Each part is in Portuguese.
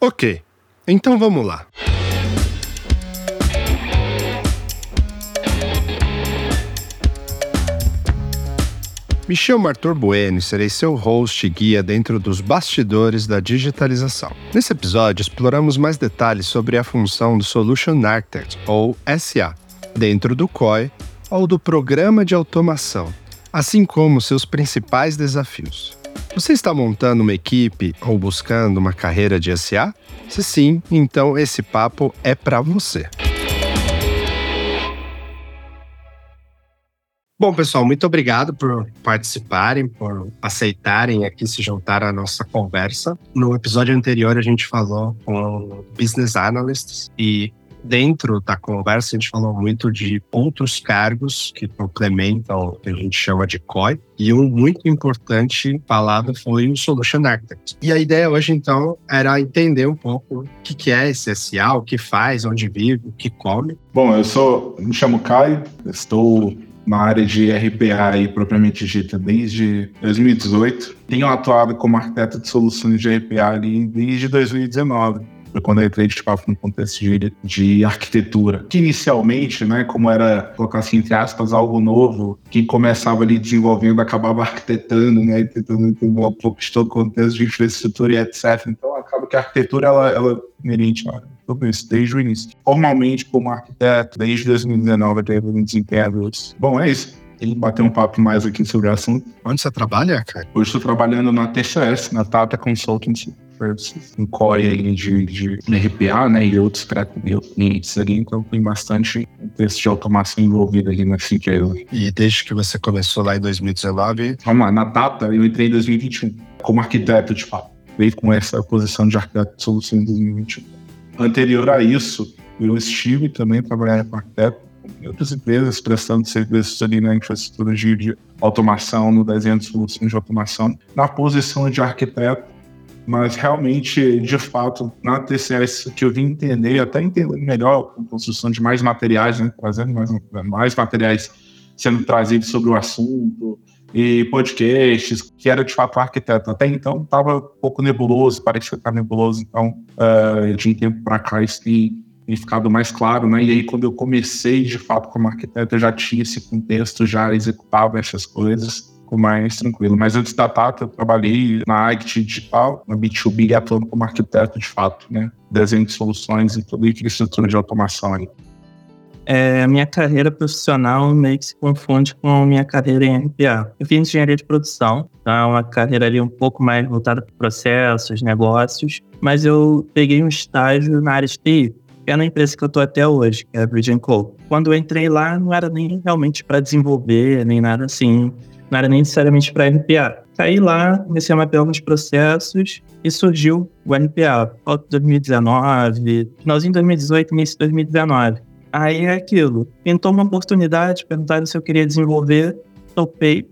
Ok, então vamos lá. Me chamo Arthur Bueno e serei seu host e guia dentro dos bastidores da digitalização. Nesse episódio, exploramos mais detalhes sobre a função do Solution Architect, ou SA, dentro do COI ou do Programa de Automação, assim como seus principais desafios. Você está montando uma equipe ou buscando uma carreira de SA? Se sim, então esse papo é para você. Bom, pessoal, muito obrigado por participarem, por aceitarem aqui se juntar à nossa conversa. No episódio anterior, a gente falou com business analysts e dentro da conversa a gente falou muito de outros cargos que complementam o que a gente chama de COI. E um muito importante falado foi o Solution Architect. E a ideia hoje, então, era entender um pouco o que é esse SA, o que faz, onde vive, o que come. Bom, eu sou, me chamo Caio, estou na área de RPA propriamente dita desde 2018. Tenho atuado como arquiteto de soluções de RPA ali desde 2019 foi quando eu entrei de fato no contexto de, de arquitetura. Que inicialmente, né, como era, colocar assim, entre aspas, algo novo, quem começava ali desenvolvendo acabava arquitetando, né, tentando entender um pouco de todo o contexto de infraestrutura e etc. Então acaba que a arquitetura, ela, ela inerente tudo isso, desde o início. Formalmente, como arquiteto, desde 2019 até um desempenho. Bom, é isso. Ele bater um papo mais aqui sobre o assunto. Onde você trabalha, cara? Hoje estou trabalhando na TCS, na Tata Consultancy Services, em core aí de, de RPA, né, e outros clientes ali, então tem bastante texto de automação envolvido ali nesse sentido. E desde que você começou lá em 2019? Vamos lá, na Tata eu entrei em 2021, como arquiteto, de fato. Veio com essa posição de arquiteto de solução em 2021. Anterior a isso, eu estive também trabalhando com arquiteto em outras empresas prestando serviços ali na infraestrutura de automação, no desenho de soluções de automação, na posição de arquiteto, mas realmente, de fato, na TCS que eu vim entender, até entender melhor a construção de mais materiais, né, trazendo mais, mais materiais sendo trazidos sobre o assunto, e podcasts, que era de fato arquiteto. Até então estava um pouco nebuloso, parecia estar nebuloso, então uh, de um tempo para cá isso tem tem ficado mais claro, né? E aí, quando eu comecei de fato como arquiteto, eu já tinha esse contexto, já executava essas coisas mais tranquilo. Mas antes da Tata, eu trabalhei na ACT Digital, na B2B, atuando como arquiteto de fato, né? Desenho de soluções e toda a infraestrutura de automação aí. É, minha carreira profissional meio que se confunde com a minha carreira em RPA. Eu fiz engenharia de produção, tá? uma carreira ali um pouco mais voltada para processos, negócios, mas eu peguei um estágio na área de TI, é na empresa que eu tô até hoje, que é a Bridge Co. Quando eu entrei lá, não era nem realmente para desenvolver, nem nada assim. Não era nem necessariamente para RPA. Caí lá, comecei a mapear alguns processos e surgiu o RPA. Volta 2019, finalzinho de 2018, início de 2019. Aí é aquilo. Pintou uma oportunidade, perguntaram se eu queria desenvolver, topei.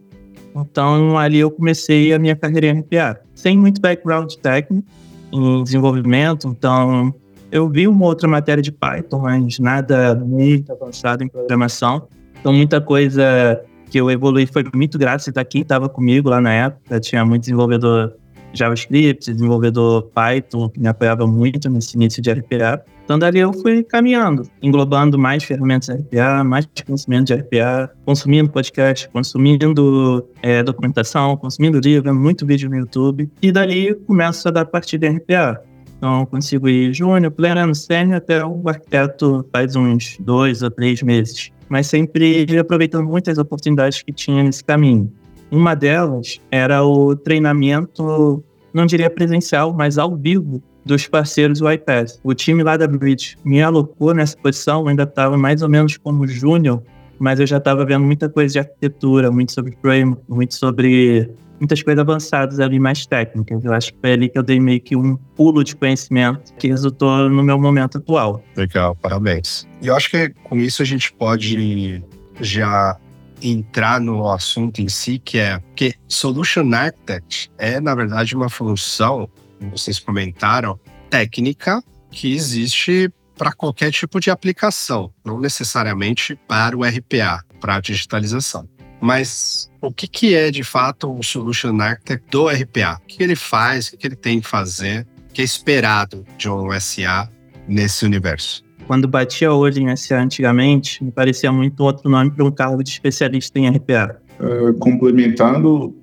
Então ali eu comecei a minha carreira em RPA. Sem muito background técnico em desenvolvimento, então eu vi uma outra matéria de Python, mas nada muito avançado em programação. Então, muita coisa que eu evolui foi muito graças a quem estava comigo lá na época. Tinha muito desenvolvedor JavaScript, desenvolvedor Python, que me apoiava muito nesse início de RPA. Então, dali eu fui caminhando, englobando mais ferramentas de RPA, mais conhecimento de RPA, consumindo podcast, consumindo é, documentação, consumindo livro, muito vídeo no YouTube. E dali começo a dar partida em RPA. Então, consigo ir júnior, pleno, sênior, até o arquiteto faz uns dois ou três meses. Mas sempre aproveitando muitas oportunidades que tinha nesse caminho. Uma delas era o treinamento, não diria presencial, mas ao vivo dos parceiros do iPad. O time lá da Bridge me alocou nessa posição, eu ainda estava mais ou menos como júnior, mas eu já estava vendo muita coisa de arquitetura, muito sobre framework, muito sobre muitas coisas avançadas ali, mais técnicas. Eu acho que foi ali que eu dei meio que um pulo de conhecimento que resultou no meu momento atual. Legal, parabéns. E eu acho que com isso a gente pode já entrar no assunto em si, que é que Solution Architect é, na verdade, uma função, vocês comentaram, técnica que existe para qualquer tipo de aplicação, não necessariamente para o RPA, para a digitalização. Mas o que, que é de fato o Solution Architect do RPA? O que ele faz, o que ele tem que fazer, o que é esperado de um SA nesse universo? Quando batia hoje em SA antigamente, me parecia muito outro nome para um cargo de especialista em RPA. Uh, complementando,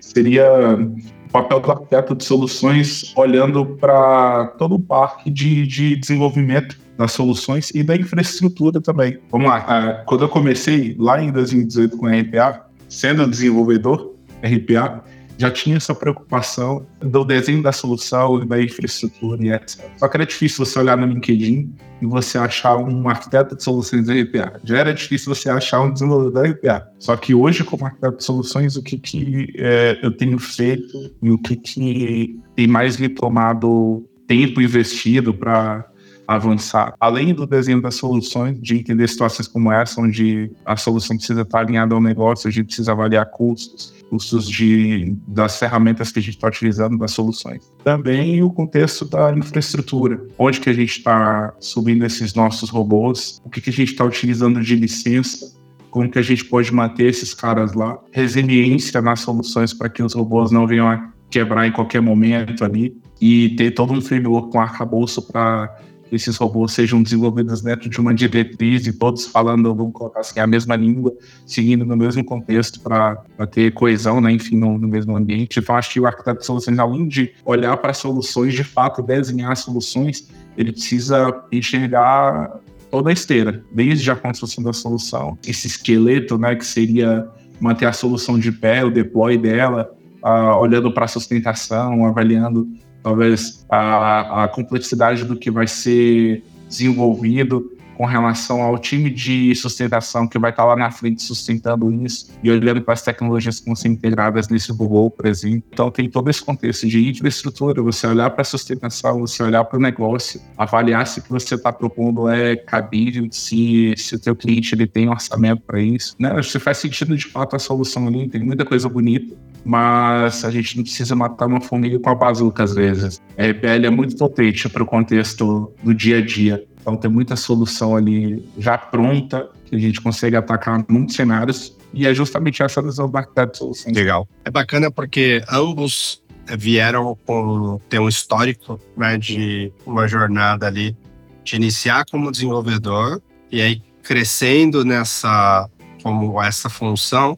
seria o papel do arquiteto de soluções olhando para todo o parque de, de desenvolvimento das soluções e da infraestrutura também. Vamos lá, uh, quando eu comecei lá em 2018 com RPA, sendo desenvolvedor RPA, já tinha essa preocupação do desenho da solução, da infraestrutura e etc. Só que era difícil você olhar no LinkedIn e você achar um arquiteto de soluções RPA. Já era difícil você achar um desenvolvedor RPA. Só que hoje, como arquiteto de soluções, o que, que é, eu tenho feito e o que, que tem mais me tomado tempo investido para avançar. Além do desenho das soluções, de entender situações como essa, onde a solução precisa estar alinhada ao negócio, a gente precisa avaliar custos, custos de, das ferramentas que a gente está utilizando, das soluções. Também o contexto da infraestrutura, onde que a gente está subindo esses nossos robôs, o que, que a gente está utilizando de licença, como que a gente pode manter esses caras lá, resiliência nas soluções para que os robôs não venham a quebrar em qualquer momento ali, e ter todo um framework com arcabouço para esses robôs sejam desenvolvidos dentro de uma diretriz e todos falando, vamos colocar assim, a mesma língua, seguindo no mesmo contexto para ter coesão, né, enfim, no, no, mesmo ambiente. Então, acho que o arquiteto de soluções, além de olhar para soluções, de fato, desenhar soluções, ele precisa enxergar toda a esteira, desde a construção da solução, esse esqueleto, né, que seria manter a solução de pé, o deploy dela, uh, olhando para a sustentação, avaliando talvez a, a complexidade do que vai ser desenvolvido com relação ao time de sustentação que vai estar lá na frente sustentando isso e olhando para as tecnologias que vão ser integradas nesse robô, por exemplo. Então tem todo esse contexto de infraestrutura, você olhar para a sustentação, você olhar para o negócio, avaliar se o que você está propondo é cabível, se, se o teu cliente ele tem um orçamento para isso. Né? Se faz sentido de fato a solução ali, tem muita coisa bonita, mas a gente não precisa matar uma formiga com a bazuca às vezes. A RPL é muito potente para o contexto do dia a dia. Então tem muita solução ali já pronta que a gente consegue atacar muitos cenários e é justamente essa visão da arquiteto de soluções. Legal. É bacana porque ambos vieram com ter um histórico né, de uma jornada ali de iniciar como desenvolvedor e aí crescendo nessa como essa função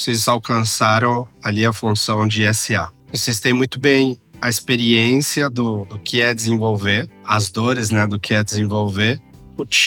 vocês alcançaram ali a função de SA. Vocês têm muito bem a experiência do, do que é desenvolver, as dores né, do que é desenvolver,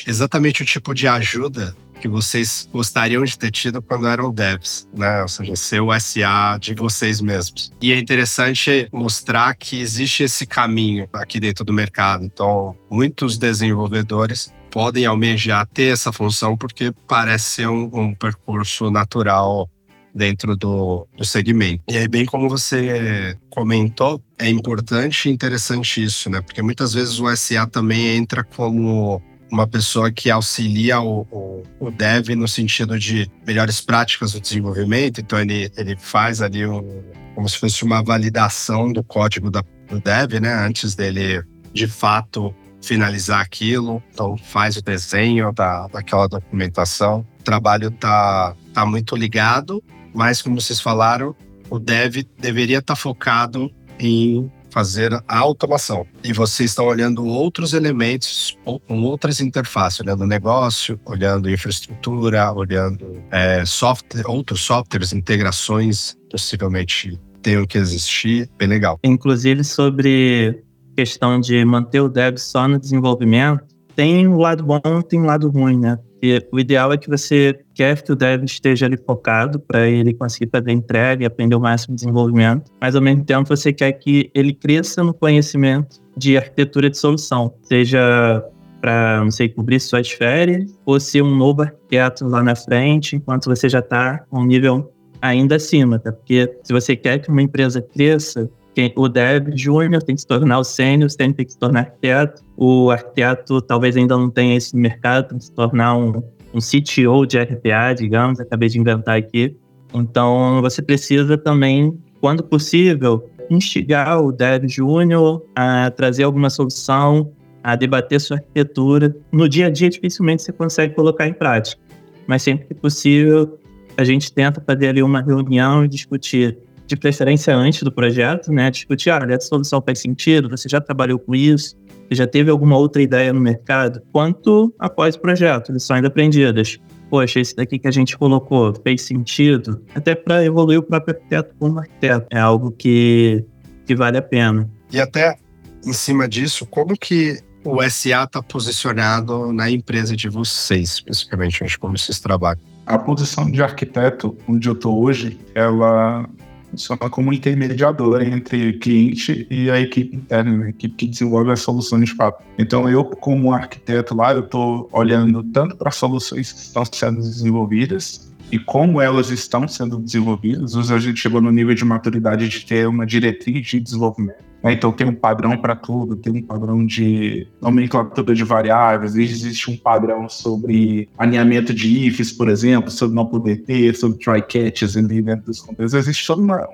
exatamente o tipo de ajuda que vocês gostariam de ter tido quando eram devs, né? Ou seja, ser o SA de vocês mesmos. E é interessante mostrar que existe esse caminho aqui dentro do mercado. Então, muitos desenvolvedores podem almejar ter essa função porque parece ser um, um percurso natural dentro do, do segmento. E aí, bem como você comentou, é importante e interessante isso, né? Porque muitas vezes o SA também entra como uma pessoa que auxilia o, o, o, dev no sentido de melhores práticas do desenvolvimento. Então, ele, ele faz ali um, como se fosse uma validação do código da, do dev, né? Antes dele, de fato, finalizar aquilo. Então, faz o desenho da, daquela documentação. O trabalho tá, tá muito ligado mas, como vocês falaram, o dev deveria estar focado em fazer a automação. E vocês estão olhando outros elementos com outras interfaces, olhando negócio, olhando infraestrutura, olhando é, software, outros softwares, integrações, possivelmente tenham que existir. Bem legal. Inclusive, sobre questão de manter o dev só no desenvolvimento, tem um lado bom tem um lado ruim, né? E o ideal é que você quer que o dev esteja ali focado para ele conseguir fazer entrega e aprender o máximo de desenvolvimento, mas ao mesmo tempo você quer que ele cresça no conhecimento de arquitetura de solução, seja para, não sei, cobrir suas férias, ou ser um novo arquiteto lá na frente, enquanto você já está um nível ainda acima, tá? Porque se você quer que uma empresa cresça, quem, o dev júnior tem que se tornar o sênior, o sênior tem que se tornar arquiteto, o arquiteto talvez ainda não tenha esse mercado, tem que se tornar um, um CTO de RPA, digamos, acabei de inventar aqui. Então, você precisa também, quando possível, instigar o dev júnior a trazer alguma solução a debater sua arquitetura. No dia a dia, dificilmente você consegue colocar em prática, mas sempre que possível, a gente tenta fazer ali uma reunião e discutir, de preferência antes do projeto, né? Discutir, olha, essa solução faz sentido, você já trabalhou com isso, você já teve alguma outra ideia no mercado? Quanto após o projeto, lições aprendidas. Poxa, esse daqui que a gente colocou fez sentido, até para evoluir o próprio arquiteto como arquiteto. É algo que, que vale a pena. E até em cima disso, como que o SA está posicionado na empresa de vocês, especificamente, como vocês trabalham? A posição de arquiteto, onde eu estou hoje, ela funciona como intermediador entre cliente e a equipe interna, né? a equipe que desenvolve as soluções fato. Então, eu, como arquiteto lá, eu estou olhando tanto para soluções que estão sendo desenvolvidas e como elas estão sendo desenvolvidas. Hoje a gente chegou no nível de maturidade de ter uma diretriz de desenvolvimento? Então tem um padrão para tudo, tem um padrão de nomenclatura de variáveis, existe um padrão sobre alinhamento de ifs, por exemplo, sobre não poder ter, sobre try catches ali dentro dos contextos. Existe todo uma,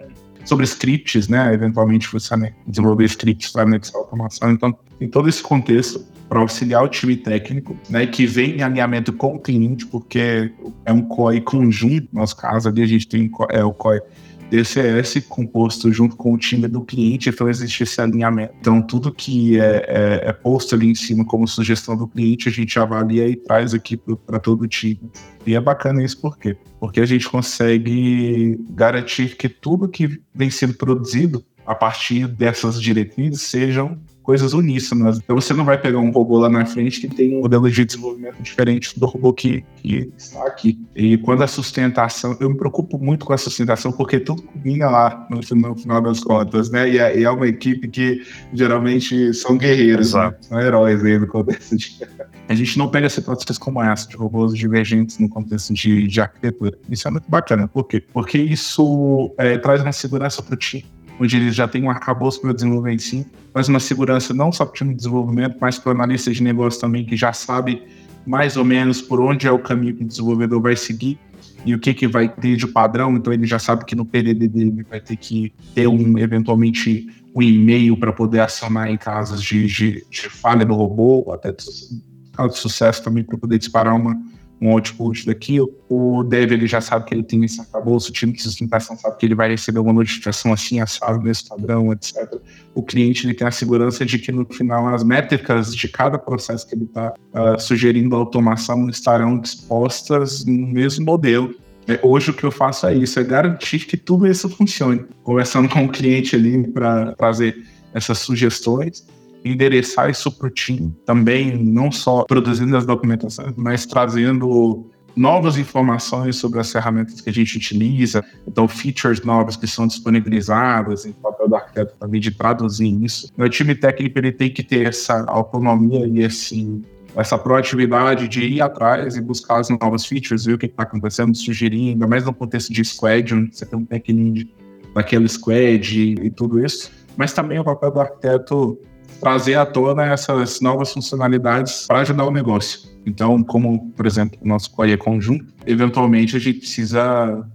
sobre scripts, né? Eventualmente você né, desenvolver scripts para anexar automação. Então, tem todo esse contexto para auxiliar o time técnico, né? Que vem em alinhamento com o cliente, porque é um COI conjunto. No nosso caso ali, a gente tem é, o COI DCS composto junto com o time do cliente, então existe esse alinhamento. Então, tudo que é, é, é posto ali em cima como sugestão do cliente, a gente avalia e traz aqui para todo o time. E é bacana isso por quê? Porque a gente consegue garantir que tudo que vem sendo produzido a partir dessas diretrizes sejam coisas uníssonas. Então você não vai pegar um robô lá na frente que tem um modelo de desenvolvimento diferente do robô que, que está aqui. E quando a sustentação, eu me preocupo muito com a sustentação, porque tudo combina lá no, no final das contas, né? E é, e é, uma equipe que geralmente são guerreiros, né? são heróis aí no contexto de. A gente não pega situações como essa, de robôs divergentes no contexto de, de arquitetura. Isso é muito bacana. Por quê? Porque isso é, traz uma segurança para o time onde eles já têm um arcabouço para desenvolver em si, mas uma segurança não só para o time de desenvolvimento, mas para o analista de negócio também, que já sabe mais ou menos por onde é o caminho que o desenvolvedor vai seguir e o que, que vai ter de padrão, então ele já sabe que no PDD dele vai ter que ter um, eventualmente, um e-mail para poder acionar em casos de, de, de falha do robô, ou até de, de sucesso também para poder disparar uma, um output daquilo. O dev ele já sabe que ele tem esse arcabouço, o time de sustentação sabe que ele vai receber uma notificação assim, assado nesse padrão, etc. O cliente ele tem a segurança de que no final as métricas de cada processo que ele está uh, ah, sugerindo automação estarão dispostas no mesmo modelo. É, hoje o que eu faço é isso, é garantir que tudo isso funcione. Conversando com o cliente ali para trazer essas sugestões endereçar isso para o time também, não só produzindo as documentações, mas trazendo novas informações sobre as ferramentas que a gente utiliza, então features novas que são disponibilizadas em papel do arquiteto também de traduzir isso. O time técnico ele tem que ter essa autonomia e esse essa proatividade de ir atrás e buscar as novas features, ver o que está acontecendo, sugerir, ainda mais no contexto de squad, onde você tem um tech lead daquele squad e, e tudo isso. Mas também o papel do arquiteto trazer à tona essas novas funcionalidades para ajudar o negócio. Então, como, por exemplo, o nosso COI é conjunto, eventualmente a gente precisa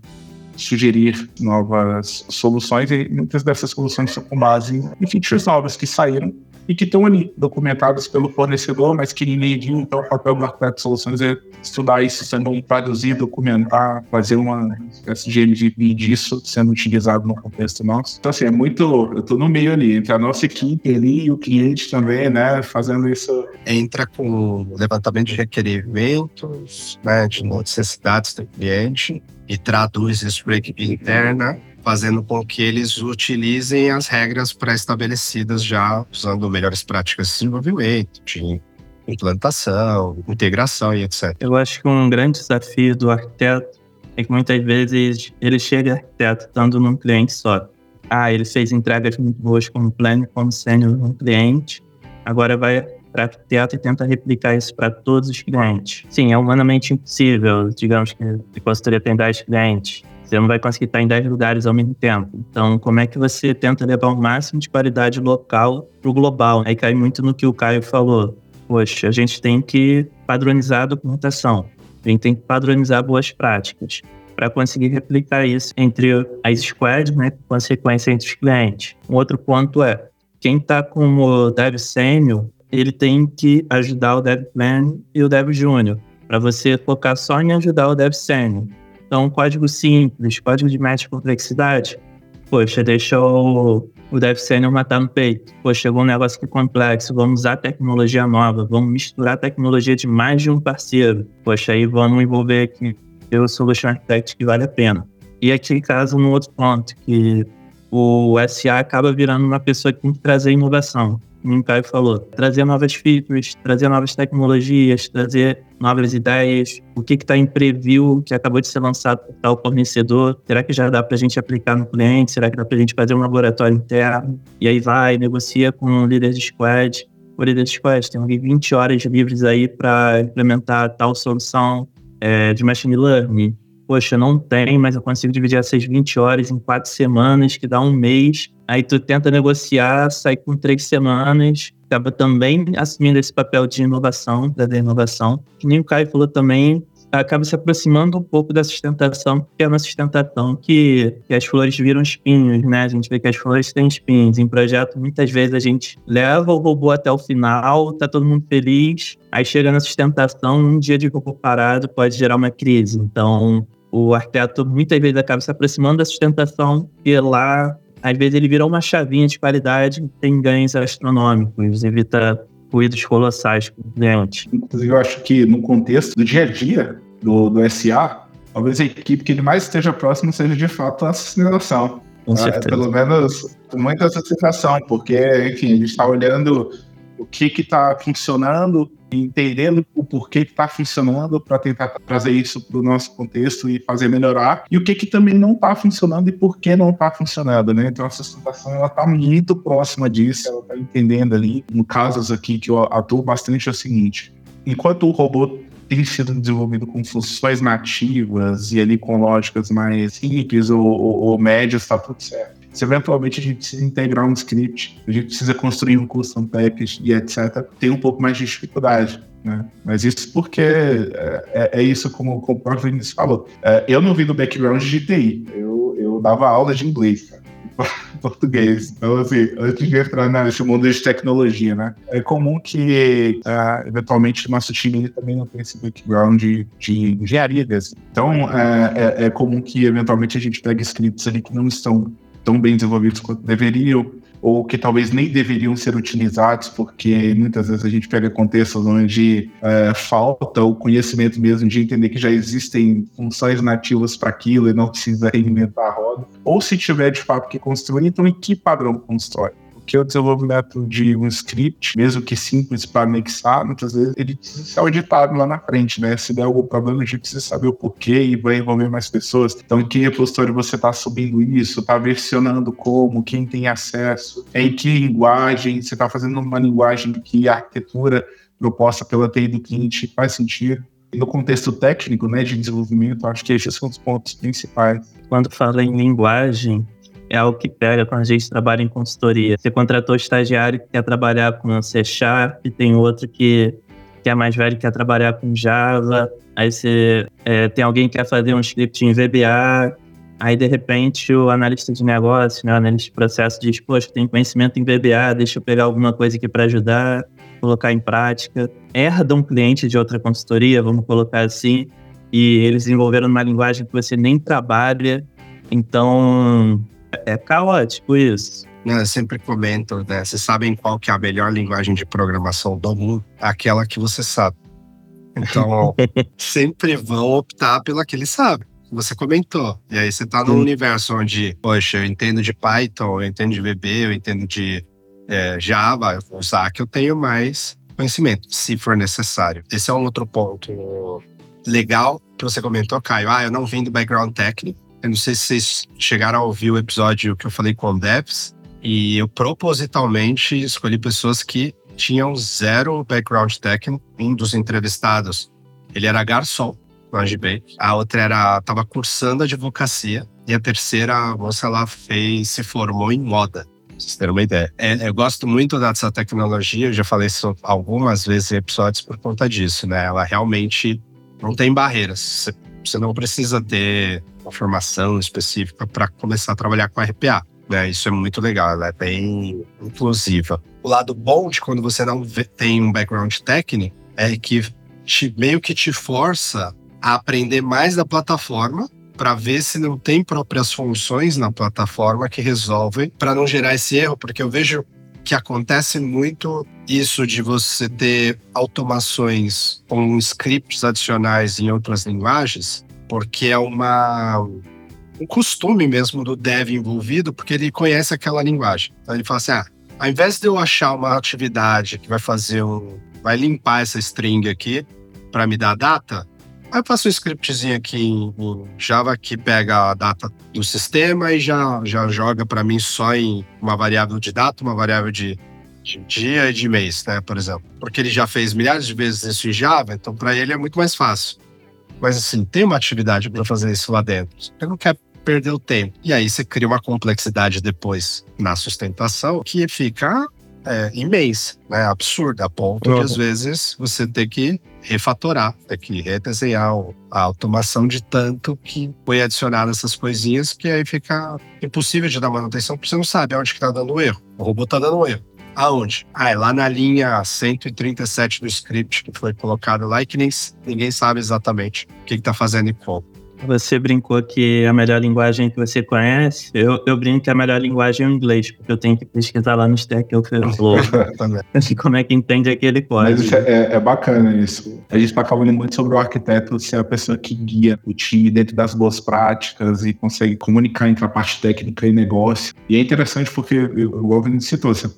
sugerir novas soluções e muitas dessas soluções são com base em features novas que saíram e que estão ali documentados pelo fornecedor, mas que ninguém viu. Então, o papel do arquiteto de soluções é estudar isso, sendo traduzir, documentar, fazer uma espécie de MVP disso sendo utilizado no contexto nosso. Então, assim, é muito. Eu estou no meio ali, entre a nossa equipe ali e o cliente também, né, fazendo isso. Entra com levantamento de requerimentos, né, de necessidades do cliente e traduz isso para a equipe interna fazendo com que eles utilizem as regras pré-estabelecidas já, usando melhores práticas de desenvolvimento, de implantação, integração e etc. Eu acho que um grande desafio do arquiteto é que muitas vezes ele chega arquiteto estando num cliente só. Ah, ele fez entregas muito boas como pleno, como sênior no cliente, agora vai para arquiteto e tenta replicar isso para todos os clientes. Sim, é humanamente impossível. Digamos que a consultoria tem 10 clientes você não vai conseguir estar em 10 lugares ao mesmo tempo. Então, como é que você tenta levar o máximo de qualidade local para o global? Aí cai muito no que o Caio falou. Poxa, a gente tem que padronizar a documentação, a gente tem que padronizar boas práticas para conseguir replicar isso entre as squads, né, consequência entre os clientes. Um outro ponto é, quem está como dev sênior, ele tem que ajudar o Dev Plan e o Dev Júnior, para você focar só em ajudar o Dev Senior. Então, código simples, código de média complexidade, poxa, deixa o, Dev matar no peito. Poxa, chegou um negócio que é complexo, vamos usar tecnologia nova, vamos misturar tecnologia de mais de um parceiro. Poxa, aí vamos envolver aqui o Solution Architect que vale a pena. E aqui, caso, no outro ponto, que o SA acaba virando uma pessoa que tem que trazer inovação o Caio falou, trazer novas features, trazer novas tecnologias, trazer novas ideias, o que está em preview, que acabou de ser lançado por tal fornecedor, será que já dá para a gente aplicar no cliente, será que dá para a gente fazer um laboratório interno, e aí vai, negocia com o líder de squad, o líder de squad tem 20 horas livres aí para implementar tal solução é, de machine learning, poxa, não tem, mas eu consigo dividir essas 20 horas em quatro semanas, que dá um mês. Aí tu tenta negociar, sai com três semanas, acaba também assumindo esse papel de inovação, da inovação. Que nem o Caio falou também, acaba se aproximando um pouco da sustentação, porque é uma sustentação que, que, as flores viram espinhos, né? A gente vê que as flores têm espinhos. Em projeto, muitas vezes a gente leva o robô até o final, tá todo mundo feliz, aí chega na sustentação, um dia de robô parado pode gerar uma crise. Então, o arquiteto muitas vezes acaba se aproximando da sustentação e lá, às vezes, ele vira uma chavinha de qualidade tem ganhos astronômicos, evita ruídos colossais com o cliente. Inclusive, eu acho que no contexto do dia a dia do, do SA, talvez a equipe que ele mais esteja próximo seja de fato a sustentação. Com certeza. É, pelo menos muita sensação, porque, enfim, a gente está olhando o que está funcionando, entendendo o porquê que está funcionando para tentar trazer isso para o nosso contexto e fazer melhorar, e o que, que também não está funcionando e por que não está funcionando, né? Então, situação ela está muito próxima disso, ela está entendendo ali. No casos aqui que eu atuo bastante é o seguinte: enquanto o robô tem sido desenvolvido com funções nativas e ali com lógicas mais simples ou, ou, ou médias, está tudo certo se eventualmente a gente precisa integrar um script, a gente precisa construir um custom package e etc., tem um pouco mais de dificuldade. Né? Mas isso porque é, é, é isso como, como o próprio Vinícius falou. É, eu não vim do background de TI, eu, eu dava aula de inglês, cara português. Então, assim, antes de entrar nesse mundo de tecnologia, né? É comum que, uh, eventualmente, nosso time também não tenha esse background de, de engenharia mesmo. Então, é, é, é, comum que, eventualmente, a gente pegue scripts ali que não estão tão bem desenvolvidos quanto deveriam, ou que talvez nem deveriam ser utilizados, porque muitas vezes a gente pega contextos onde é, falta o conhecimento mesmo de entender que já existem funções nativas para aquilo e não precisa reinventar a roda. Ou se tiver de fato que construir, então em que padrão constrói? Porque o desenvolvimento de um script, mesmo que simples para anexar, muitas vezes ele precisa ser auditado lá na frente, né? Se der algum problema, a gente precisa saber o porquê e vai envolver mais pessoas. Então, em que repositório você está subindo isso? Está versionando como? Quem tem acesso? Em que linguagem? Você está fazendo uma linguagem que a arquitetura proposta pela TI do cliente faz sentido? no contexto técnico, né, de desenvolvimento, acho que esses são os pontos principais. Quando fala em linguagem, é algo que pega quando a gente trabalha em consultoria. Você contratou estagiário que quer trabalhar com C Sharp, tem outro que, que é mais velho que quer trabalhar com Java, aí você é, tem alguém que quer fazer um script em VBA, aí de repente o analista de negócio, né, o analista de processo diz, poxa, tem conhecimento em VBA, deixa eu pegar alguma coisa aqui para ajudar, colocar em prática. Herda um cliente de outra consultoria, vamos colocar assim, e eles desenvolveram uma linguagem que você nem trabalha, então é caótico isso. Eu sempre comento, né? Vocês sabem qual que é a melhor linguagem de programação do mundo? Aquela que você sabe. Então, sempre vão optar pela que eles sabem. Você comentou. E aí você tá num universo onde, poxa, eu entendo de Python, eu entendo de VB, eu entendo de é, Java, eu vou usar que eu tenho mais conhecimento, se for necessário. Esse é um outro ponto legal que você comentou, Caio. Ah, eu não vim do background técnico, eu não sei se vocês chegaram a ouvir o episódio que eu falei com o devs, e eu propositalmente escolhi pessoas que tinham zero background técnico. Um dos entrevistados, ele era garçom no AGB. A outra era estava cursando advocacia e a terceira a moça ela fez se formou em moda. Pra vocês terem uma ideia. É, eu gosto muito dessa tecnologia, eu já falei isso algumas vezes em episódios por conta disso, né? Ela realmente não tem barreiras. Você não precisa ter uma formação específica para começar a trabalhar com RPA. Né? Isso é muito legal, ela é bem inclusiva. o lado bom de quando você não tem um background técnico é que te, meio que te força a aprender mais da plataforma para ver se não tem próprias funções na plataforma que resolvem para não gerar esse erro, porque eu vejo que acontece muito isso de você ter automações com scripts adicionais em outras linguagens, porque é uma um costume mesmo do dev envolvido, porque ele conhece aquela linguagem. Então ele fala assim: ah, ao invés de eu achar uma atividade que vai fazer um. vai limpar essa string aqui para me dar data, aí eu faço um scriptzinho aqui em Java que pega a data do sistema e já, já joga para mim só em uma variável de data, uma variável de, de dia e de mês, né, por exemplo. Porque ele já fez milhares de vezes isso em Java, então para ele é muito mais fácil. Mas assim, tem uma atividade para fazer isso lá dentro. Você não quer perder o tempo. E aí você cria uma complexidade depois na sustentação que fica é, imensa, né? absurda, a ponto uhum. de às vezes você ter que refatorar, ter que redesenhar a automação de tanto que foi adicionado essas coisinhas que aí fica impossível de dar manutenção porque você não sabe aonde que tá dando o erro. O robô tá dando erro. Aonde? Ah, é lá na linha 137 do script que foi colocado lá e que nem, ninguém sabe exatamente o que está fazendo e como. Você brincou que a melhor linguagem que você conhece, eu, eu brinco que a melhor linguagem é o inglês, porque eu tenho que pesquisar lá no Stack Overflow como é que entende aquele código. Mas é, é, bacana isso. A gente está falando muito sobre o arquiteto ser a pessoa que guia o time dentro das boas práticas e consegue comunicar entre a parte técnica e negócio. E é interessante porque, o Alvin citou, você,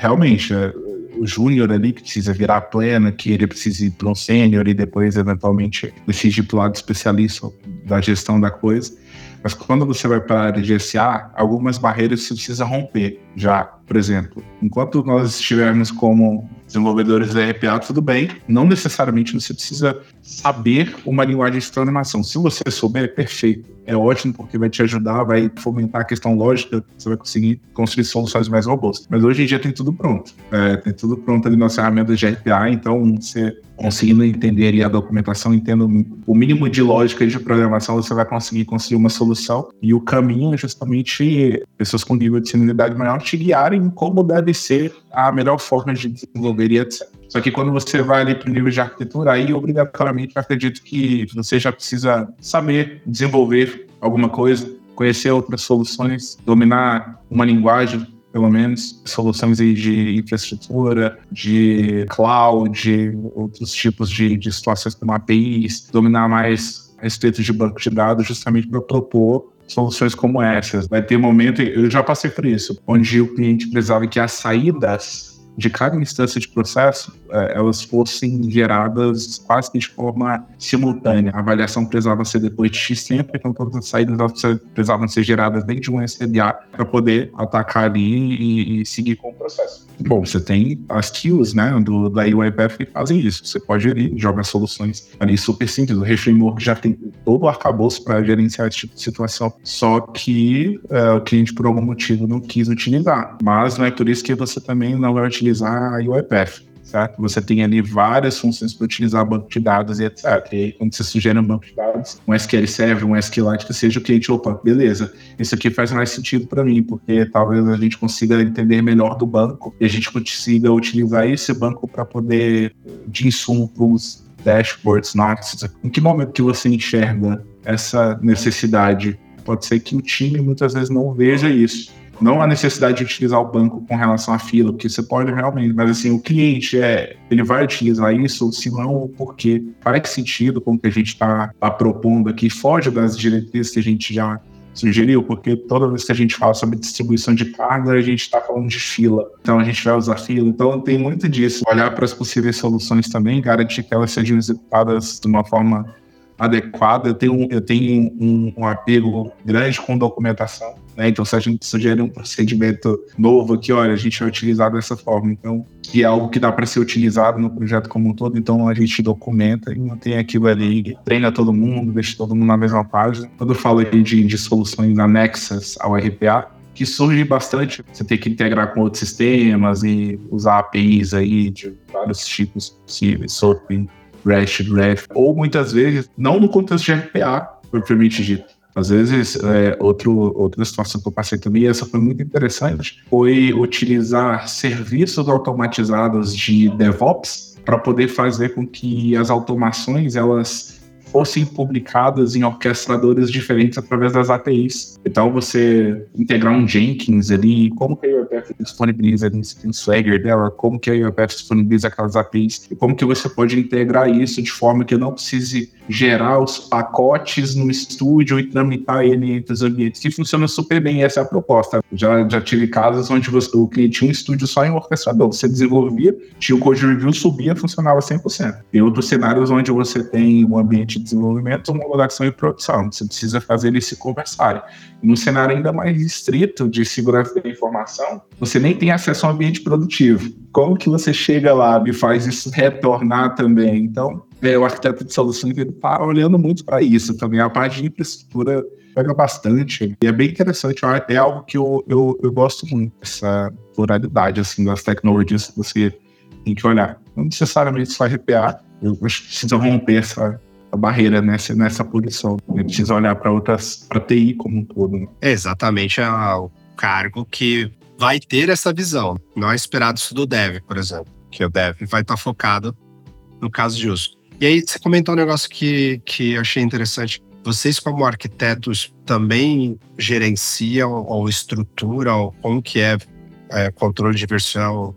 realmente, é, o júnior ali que precisa virar plena, que ele precisa ir para um sênior e depois, eventualmente, decide para o lado especialista da gestão da coisa. Mas quando você vai para a área de SA, algumas barreiras você precisa romper já. Por exemplo, enquanto nós estivermos como desenvolvedores da RPA, tudo bem. Não necessariamente você precisa saber uma linguagem de programação. Se você souber, é perfeito. É ótimo porque vai te ajudar, vai fomentar a questão lógica, você vai conseguir construir soluções mais robustas. Mas hoje em dia tem tudo pronto. É, tem tudo pronto ali nas ferramentas de RPA, então você conseguindo entender a documentação, entendo o mínimo de lógica de programação, você vai conseguir construir uma solução. E o caminho é justamente pessoas com nível de senioridade maior te guiarem como deve ser a melhor forma de desenvolver Só que quando você vai ali para o nível de arquitetura, aí obrigatoriamente eu acredito que você já precisa saber desenvolver alguma coisa, conhecer outras soluções, dominar uma linguagem, pelo menos, soluções de infraestrutura, de cloud, outros tipos de, de situações como APIs, dominar mais a respeito de banco de dados, justamente para propor soluções como essas. Vai ter momento, eu já passei por isso, onde o cliente precisava que as saídas de cada instância de processo, é, elas fossem geradas quase que de forma simultânea. A avaliação precisava ser depois de X tempo, então todas as saídas precisavam ser geradas dentro de um SDA para poder atacar ali e, e, seguir com o processo. Bom, você tem as queues né, do, da UiPath que fazem isso. Você pode ir, jogar soluções ali super simples. O Reframework já tem todo o arcabouço para gerenciar esse tipo de situação, só que é, o cliente, por algum motivo, não quis utilizar. Mas não é por isso que você também não vai utilizar a UiPath certo? Você tem ali várias funções para utilizar banco de dados e etc. E aí, quando você sugere um banco de dados, um SQL Server, um SQLite, que seja o cliente, opa, beleza, isso aqui faz mais sentido para mim, porque talvez a gente consiga entender melhor do banco e a gente consiga utilizar esse banco para poder, de insumo para os dashboards, notes. Em que momento que você enxerga essa necessidade? Pode ser que o time muitas vezes não veja isso não a necessidade de utilizar o banco com relação à fila, porque você pode realmente, mas assim, o cliente é, ele vai utilizar isso, se não, porque faz sentido com o que a gente está tá propondo aqui, foge das diretrizes que a gente já sugeriu, porque toda vez que a gente fala sobre distribuição de carga, a gente está falando de fila. Então a gente vai usar fila. Então tem muito disso. Olhar para as possíveis soluções também, garantir que elas sejam executadas de uma forma adequada. Eu tenho, eu tenho um, um apego grande com documentação. Né? Então, se a gente sugere um procedimento novo aqui, olha, a gente vai utilizar dessa forma. Então, que é algo que dá para ser utilizado no projeto como um todo, então a gente documenta e mantém aquilo ali, treina todo mundo, deixa todo mundo na mesma página. Quando eu falo de, de soluções anexas ao RPA, que surge bastante. Você tem que integrar com outros sistemas e usar APIs aí de vários tipos possíveis, SOAP, REST, REST, ou muitas vezes não no contexto de RPA, propriamente dito. Às vezes, é, outro, outra situação que eu passei também, essa foi muito interessante, foi utilizar serviços automatizados de DevOps para poder fazer com que as automações elas fossem publicadas em orquestradores diferentes através das APIs. Então, você integrar um Jenkins ali, como que a UiPath disponibiliza ali, Swagger dela, como que a UiPath disponibiliza aquelas APIs, e como que você pode integrar isso de forma que não precise gerar os pacotes no estúdio e tramitar ele entre os ambientes, que funciona super bem, essa é a proposta. Já, já tive casos onde você, o cliente tinha um estúdio só em orquestrador, você desenvolvia, tinha o code review, subia, funcionava 100%. Tem outros cenários onde você tem um ambiente desenvolvimento, homologação e produção, você precisa fazer eles se conversarem. Num cenário ainda mais estrito de segurança da informação, você nem tem acesso ao ambiente produtivo. Como que você chega lá e faz isso retornar também? Então, é, o arquiteto de soluções está olhando muito para isso também. A parte de infraestrutura pega bastante. E é bem interessante, é algo que eu, eu, eu gosto muito, essa pluralidade assim, das tecnologias que você tem que olhar. Não necessariamente só RPA, eu preciso romper essa barreira nessa, nessa posição. Eu preciso olhar para outras, para TI como um todo. Né? É exatamente o cargo que vai ter essa visão. Não é esperado isso do dev, por exemplo, que o dev vai estar tá focado no caso de uso. E aí, você comentou um negócio que, que eu achei interessante. Vocês, como arquitetos, também gerenciam ou estruturam como que é, é controle de versão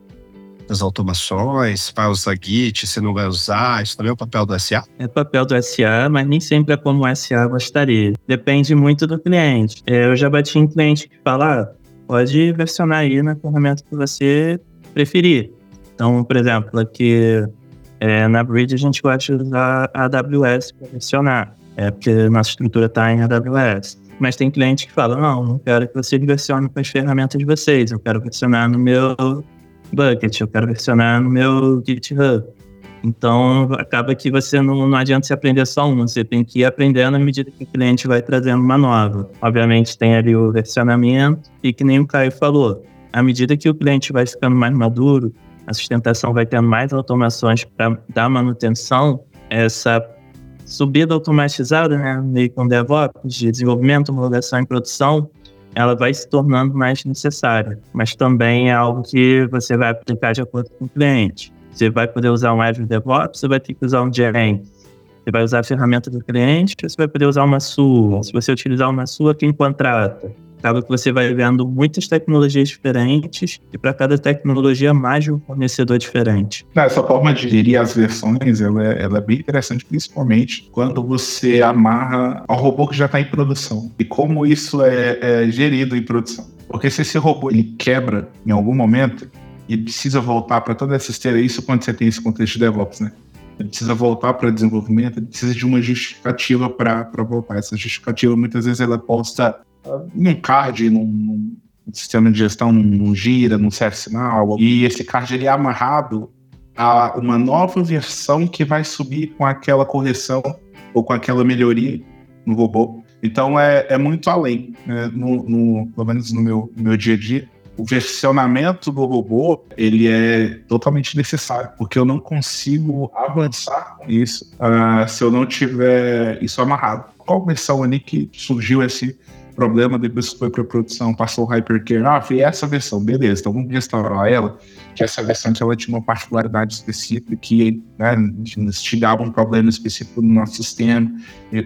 das automações? Vai usar Git, se não vai usar? Isso também é o papel do SA? É o papel do SA, mas nem sempre é como o SA gostaria. Depende muito do cliente. É, eu já bati em cliente que fala, ah, pode versionar aí na ferramenta que você preferir. Então, por exemplo, aqui é, na Bridge a gente gosta de usar a AWS para versionar, é porque nossa estrutura está em AWS. Mas tem cliente que fala, não, não quero que você versione com as ferramentas de vocês, eu quero versionar no meu Bucket, eu quero versionar no meu GitHub. Então, acaba que você não, não adianta você aprender só uma, você tem que ir aprendendo à medida que o cliente vai trazendo uma nova. Obviamente, tem ali o versionamento, e que nem o Caio falou, à medida que o cliente vai ficando mais maduro, a sustentação vai tendo mais automações para dar manutenção, essa subida automatizada, né, meio com DevOps, de desenvolvimento, homologação e produção, ela vai se tornando mais necessária. Mas também é algo que você vai aplicar de acordo com o cliente. Você vai poder usar um Azure DevOps, você vai ter que usar um Jenkins. Você vai usar a ferramenta do cliente, você vai poder usar uma sua. Se você utilizar uma sua, quem contrata? Acaba que você vai vendo muitas tecnologias diferentes e para cada tecnologia mais um fornecedor diferente. Essa forma de gerir as versões ela é, ela é bem interessante, principalmente quando você amarra ao robô que já está em produção e como isso é, é gerido em produção. Porque se esse robô ele quebra em algum momento e precisa voltar para toda essa esteira, isso quando você tem esse contexto de DevOps, né? Ele precisa voltar para desenvolvimento, ele precisa de uma justificativa para voltar. Essa justificativa muitas vezes ela é posta num card, num, num sistema de gestão, num, gira, num sinal e esse card ele é amarrado a uma nova versão que vai subir com aquela correção ou com aquela melhoria no robô. Então é, é muito além, né? no, no, pelo menos no meu, no meu dia a dia. O versionamento do robô ele é totalmente necessário, porque eu não consigo avançar com isso uh, se eu não tiver isso amarrado. Qual versão ali que surgiu esse problema, depois foi para produção, passou o Hypercare, ah, foi essa versão, beleza, então vamos restaurar ela, que essa versão ela tinha uma particularidade específica que né, um problema específico no nosso sistema,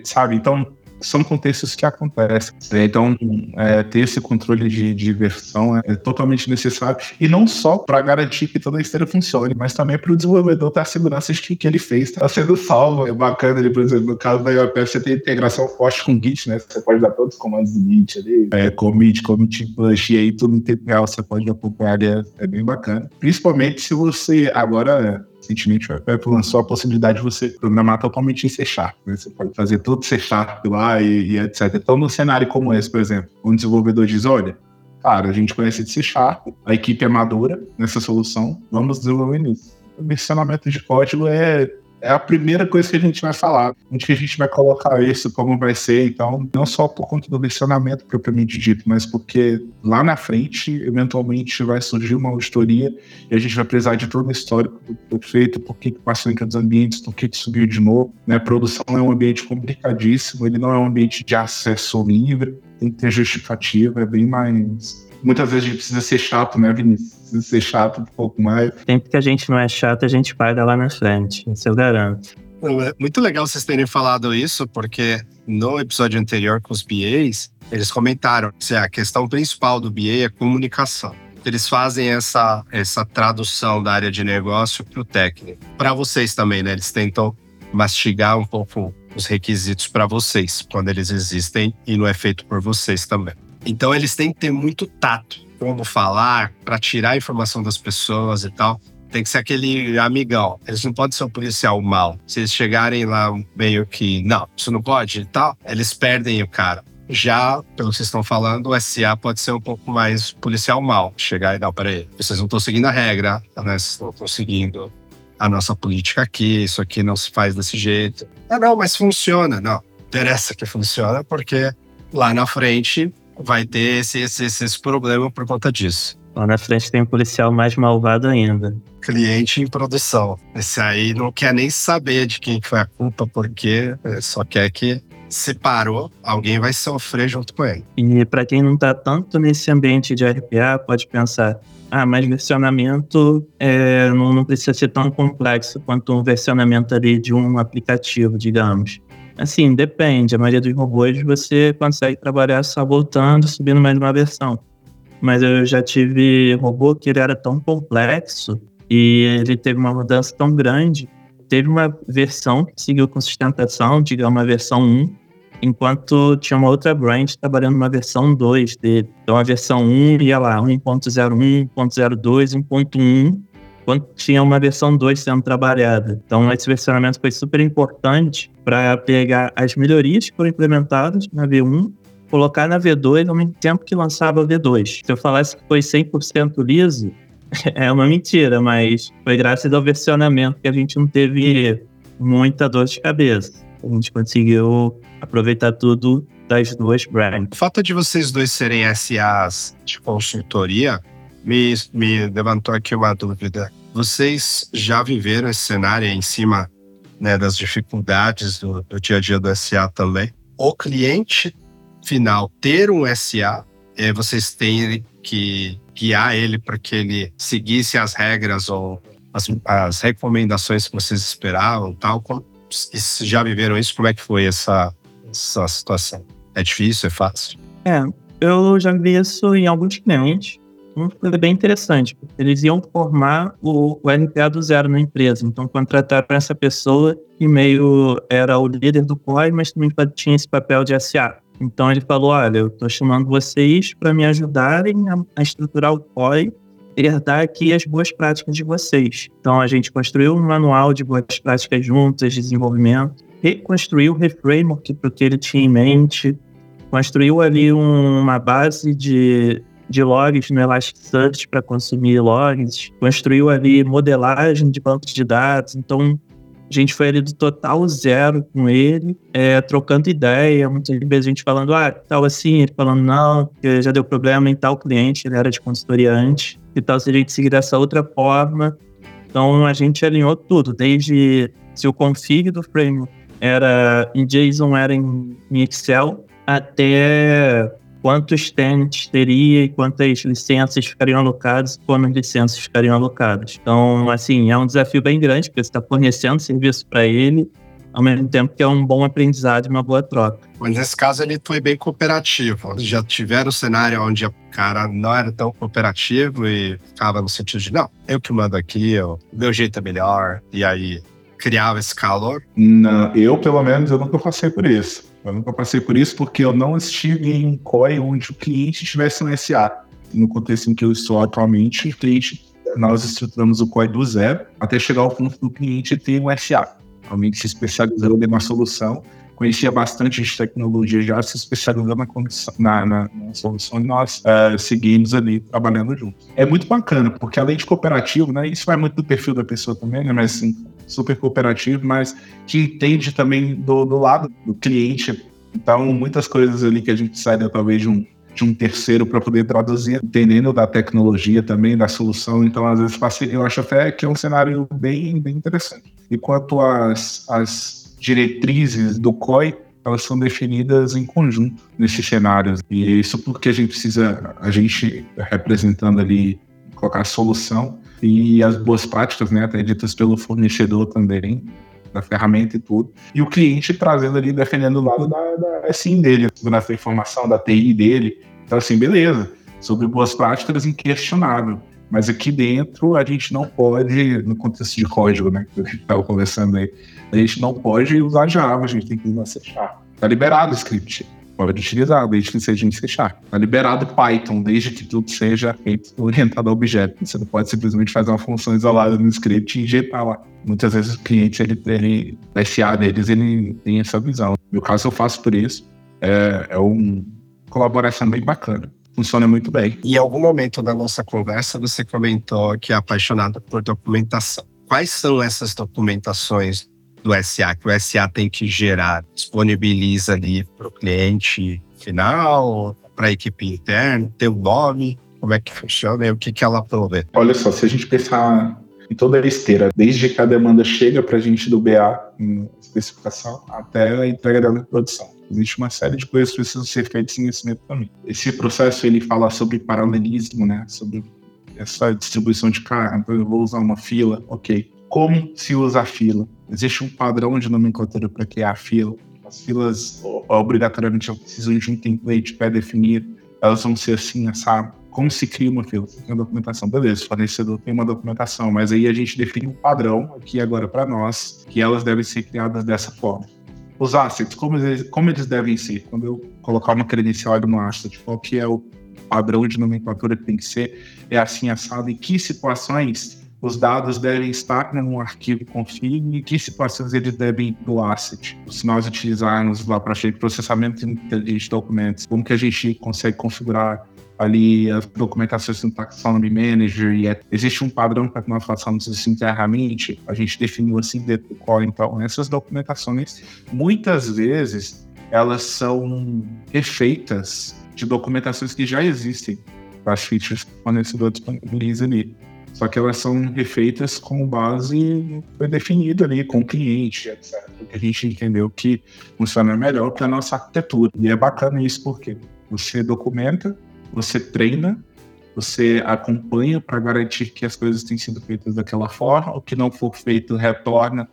sabe? Então, são contextos que acontecem. Então, é, ter esse controle de, versão é totalmente necessário. E não só para garantir que toda a esteira funcione, mas também para o desenvolvedor ter a segurança de que o que ele fez está sendo salvo. É bacana, ele, por exemplo, no caso da IOPF, você tem integração forte com Git, né? Você pode dar todos os comandos do Git ali, é, commit, commit push, e aí tudo real você pode acompanhar, é, é bem bacana. Principalmente se você agora recentemente o Apple lançou a possibilidade de você programar totalmente em C Sharp. Né? Você pode fazer tudo C Sharp lá e, e, etc. Então, num cenário como esse, por exemplo, um desenvolvedor diz: olha, cara, a gente conhece de C Sharp, a equipe é madura nessa solução, vamos desenvolver nisso. O versionamento de código é é a primeira coisa que a gente vai falar, onde que a gente vai colocar isso, como vai ser, então, não só por conta do versionamento propriamente dito, mas porque lá na frente, eventualmente, vai surgir uma auditoria e a gente vai precisar de todo o histórico do feito, por que passou em cada ambientes, por que subiu de novo, né? produção é um ambiente complicadíssimo, ele não é um ambiente de acesso livre, tem que ter justificativa, é bem mais muitas vezes a gente precisa ser chato, né, Vinícius? Precisa ser chato um pouco mais. Sempre que a gente não é chato, a gente paga lá na frente. Isso eu garanto. É muito legal vocês terem falado isso, porque no episódio anterior com os BAs, eles comentaram que a questão principal do BA é comunicação. Eles fazem essa, essa tradução da área de negócio para o técnico. Para vocês também, né? Eles tentam mastigar um pouco os requisitos para vocês, quando eles existem e não é feito por vocês também. Então eles têm que ter muito tato como falar para tirar a informação das pessoas e tal. Tem que ser aquele amigão. Eles não podem ser um policial mal. Se eles chegarem lá meio que, não, isso não pode e tal, eles perdem o cara. Já, pelo que vocês estão falando, o SA pode ser um pouco mais policial mal. Chegar e dar, peraí, vocês não estão seguindo a regra, né? Não estão seguindo a nossa política aqui, isso aqui não se faz desse jeito. Ah, não, mas funciona. Não, interessa que funciona, porque lá na frente vai ter esse, esse, esse problema por conta disso. Lá na frente tem um policial mais malvado ainda. Cliente em produção. Esse aí não quer nem saber de quem foi a culpa, porque só quer que se parou, alguém vai sofrer junto com ele. E para quem não está tanto nesse ambiente de RPA, pode pensar: ah, mas versionamento é, não, não precisa ser tão complexo quanto um versionamento ali de um aplicativo, digamos. Assim, depende. A maioria dos robôs você consegue trabalhar só voltando, subindo mais uma versão. Mas eu já tive robô que ele era tão complexo e ele teve uma mudança tão grande. Teve uma versão que seguiu com sustentação, digamos, uma versão 1, enquanto tinha uma outra branch trabalhando uma versão 2 dele. Então a versão 1 ia lá, 1.01, 1.02, 1.1, quando tinha uma versão 2 sendo trabalhada. Então, esse versionamento foi super importante para pegar as melhorias que foram implementadas na V1 colocar na V2 ao mesmo tempo que lançava a V2. Se eu falasse que foi 100% liso, é uma mentira, mas foi graças ao versionamento que a gente não teve muita dor de cabeça. A gente conseguiu aproveitar tudo das duas brands. O fato de vocês dois serem SAs de consultoria me, me levantou aqui uma dúvida. Vocês já viveram esse cenário em cima né, das dificuldades do, do, dia a dia do SA também? O cliente final ter um SA, é, vocês têm que guiar ele para que ele seguisse as regras ou as, as recomendações que vocês esperavam, tal. Como, já viveram isso, como é que foi essa, essa situação? É difícil? É fácil? É, eu já vi isso em alguns clientes uma coisa bem interessante. Eles iam formar o, o do zero na empresa. Então, contrataram essa pessoa que meio era o líder do COI, mas também tinha esse papel de SA. Então, ele falou: Olha, eu estou chamando vocês para me ajudarem a, a estruturar o COI herdar aqui as boas práticas de vocês. Então, a gente construiu um manual de boas práticas juntas, de desenvolvimento, reconstruiu o reframework para o que ele tinha em mente, construiu ali um, uma base de de logs no Elasticsearch para consumir logs, construiu ali modelagem de bancos de dados, então a gente foi ali do total zero com ele, é, trocando ideia, muitas vezes a gente falando, ah, tal assim, ele falando, não, já deu problema em tal cliente, ele era de consultoria antes, e tal se a gente seguir dessa outra forma. Então a gente alinhou tudo, desde se o config do framework era em JSON, era em Excel, até quantos tenants teria e quantas licenças ficariam alocadas e como as licenças ficariam alocadas. Então, assim, é um desafio bem grande, porque você está fornecendo serviço para ele, ao mesmo tempo que é um bom aprendizado e uma boa troca. Mas nesse caso ele foi bem cooperativo. Já tiveram um cenário onde o cara não era tão cooperativo e ficava no sentido de, não, eu que mando aqui, o meu jeito é melhor, e aí criava esse calor? Não, eu, pelo menos, eu nunca passei por isso. Eu nunca passei por isso porque eu não estive em um COI onde o cliente tivesse um SA. No contexto em que eu estou atualmente, o cliente, nós estruturamos o COI do zero até chegar ao ponto do cliente ter um SA. Realmente se especializando em uma solução, conhecia bastante de tecnologia já, se especializando na, na, na, na solução e nós uh, seguimos ali trabalhando juntos. É muito bacana, porque além de cooperativo, né, isso vai muito do perfil da pessoa também, né, mas assim, super cooperativo, mas que entende também do, do lado do cliente. Então, muitas coisas ali que a gente sai talvez de um, de um terceiro para poder traduzir, entendendo da tecnologia também, da solução. Então, às vezes, eu acho até que é um cenário bem, bem interessante. E quanto às diretrizes do COI, elas são definidas em conjunto nesses cenários. E isso porque a gente precisa, a gente representando ali, colocar a solução e as boas práticas, né, até ditas pelo fornecedor também, da ferramenta e tudo. E o cliente trazendo ali, defendendo o lado da, da SIM dele, da informação, da TI dele. Então, assim, beleza. Sobre boas práticas, inquestionável. Mas aqui dentro a gente não pode, no contexto de código, né, que gente estava conversando aí, a gente não pode usar Java, a gente tem que usar C Sharp. Tá liberado o script. Pode utilizar, desde que seja em C Sharp. Tá liberado Python, desde que tudo seja feito orientado a objeto. Você não pode simplesmente fazer uma função isolada no script e injetar lá. Muitas vezes o cliente, ele, ele, o SA deles, ele tem essa visão. No meu caso, eu faço por isso. É, é uma colaboração bem bacana funciona muito bem. Em algum momento da nossa conversa, você comentou que é apaixonado por documentação. Quais são essas documentações do SA que o SA tem que gerar? Disponibiliza ali para o cliente final, para a equipe interna, tem um nome? Como é que funciona e o que, que ela provê? Olha só, se a gente pensar em toda a esteira, desde que a demanda chega para a gente do BA em especificação até a entrega dela em produção. Existe uma série de coisas que precisam ser feitas nesse meio também. Esse processo ele fala sobre paralelismo, né? Sobre essa distribuição de carga. Então eu vou usar uma fila, ok. Como se usa a fila? Existe um padrão de nomenclatura para criar fila. As filas obrigatoriamente precisam de um template pré-definido. Elas vão ser assim, sabe? Como se cria uma fila? Tem uma documentação, beleza, o fornecedor tem uma documentação, mas aí a gente define um padrão aqui agora para nós, que elas devem ser criadas dessa forma os assets, como eles, como eles devem ser. Quando eu colocar uma credencial no asset, qual que é o padrão de nomenclatura que tem que ser, é assim assado, em que situações os dados devem estar num arquivo config e que situações eles devem do asset. Se nós utilizarmos lá para processamento inteligente de documentos, como que a gente consegue configurar ali as documentações do Taxonomy Manager e é, existe um padrão para que nós façamos isso internamente, a gente definiu assim dentro do core. Então, essas documentações, muitas vezes, elas são refeitas de documentações que já existem para as features que o fornecedor disponibiliza ali. Só que elas são refeitas com base foi definido ali com o cliente, etc. Porque a gente entendeu que funciona melhor para a nossa arquitetura. E é bacana isso porque você documenta, você treina, você acompanha para garantir que as coisas têm sido feitas daquela forma, o que não for feito retorna,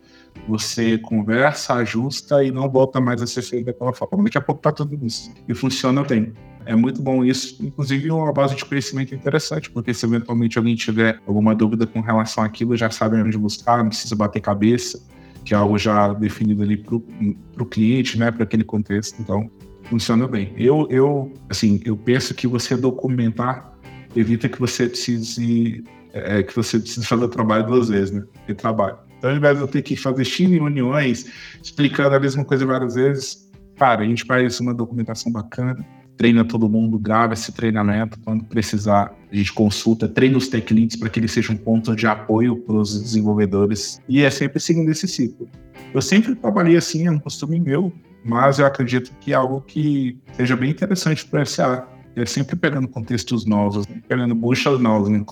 você conversa, ajusta e não volta mais a ser feito daquela forma. Daqui a pouco está tudo isso. E funciona bem. É muito bom isso, inclusive uma base de conhecimento interessante, porque se eventualmente alguém tiver alguma dúvida com relação àquilo, já sabe onde buscar, não precisa bater cabeça, que é algo já definido ali para o cliente, né, para aquele contexto. Então, funciona bem. Eu, eu, assim, eu penso que você documentar evita que você precise é, que você precise fazer o trabalho duas vezes, né? De trabalho. Então, ao invés de eu ter que fazer X reuniões explicando a mesma coisa várias vezes, cara, a gente faz uma documentação bacana, treina todo mundo, grava esse treinamento, quando precisar, a gente consulta, treina os tech leads para que eles sejam pontos de apoio para os desenvolvedores, e é sempre seguindo esse ciclo. Eu sempre trabalhei assim, é um costume meu, mas eu acredito que é algo que seja bem interessante para o SA. É sempre pegando contextos novos, pegando buchas novas, né,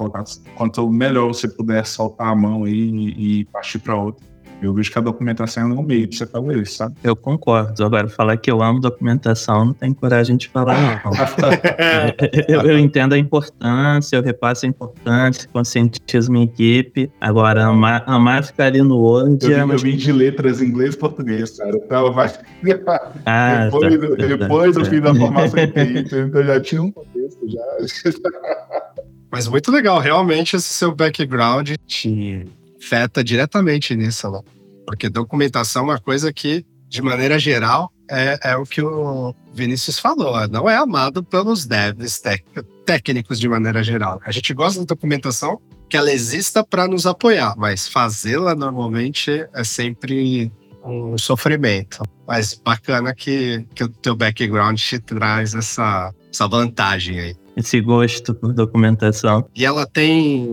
Quanto melhor você puder soltar a mão e, e partir para outra eu vejo que a documentação é um meio de você fazer isso, sabe? Eu concordo. Agora, falar que eu amo documentação, não tenho coragem de falar, não. eu, eu, entendo a importância, eu repasso a importância, conscientizo minha equipe. Agora, amar, amar ficar ali no Word... Eu, vim, eu vim de letras inglês e português, cara. Então, vai... ah, depois, tá, depois do fim da formação em TI, então eu já tinha um contexto, já... Mas muito legal, realmente, esse seu background te afeta diretamente nisso, né? Porque documentação é uma coisa que, de maneira geral, é, é o que o Vinícius falou, não é amado pelos devs técnicos de maneira geral. A gente gosta da documentação que ela exista para nos apoiar, mas fazê-la normalmente é sempre um sofrimento. Mas bacana que, que o teu background te traz essa, essa vantagem aí. Esse gosto por documentação. E ela tem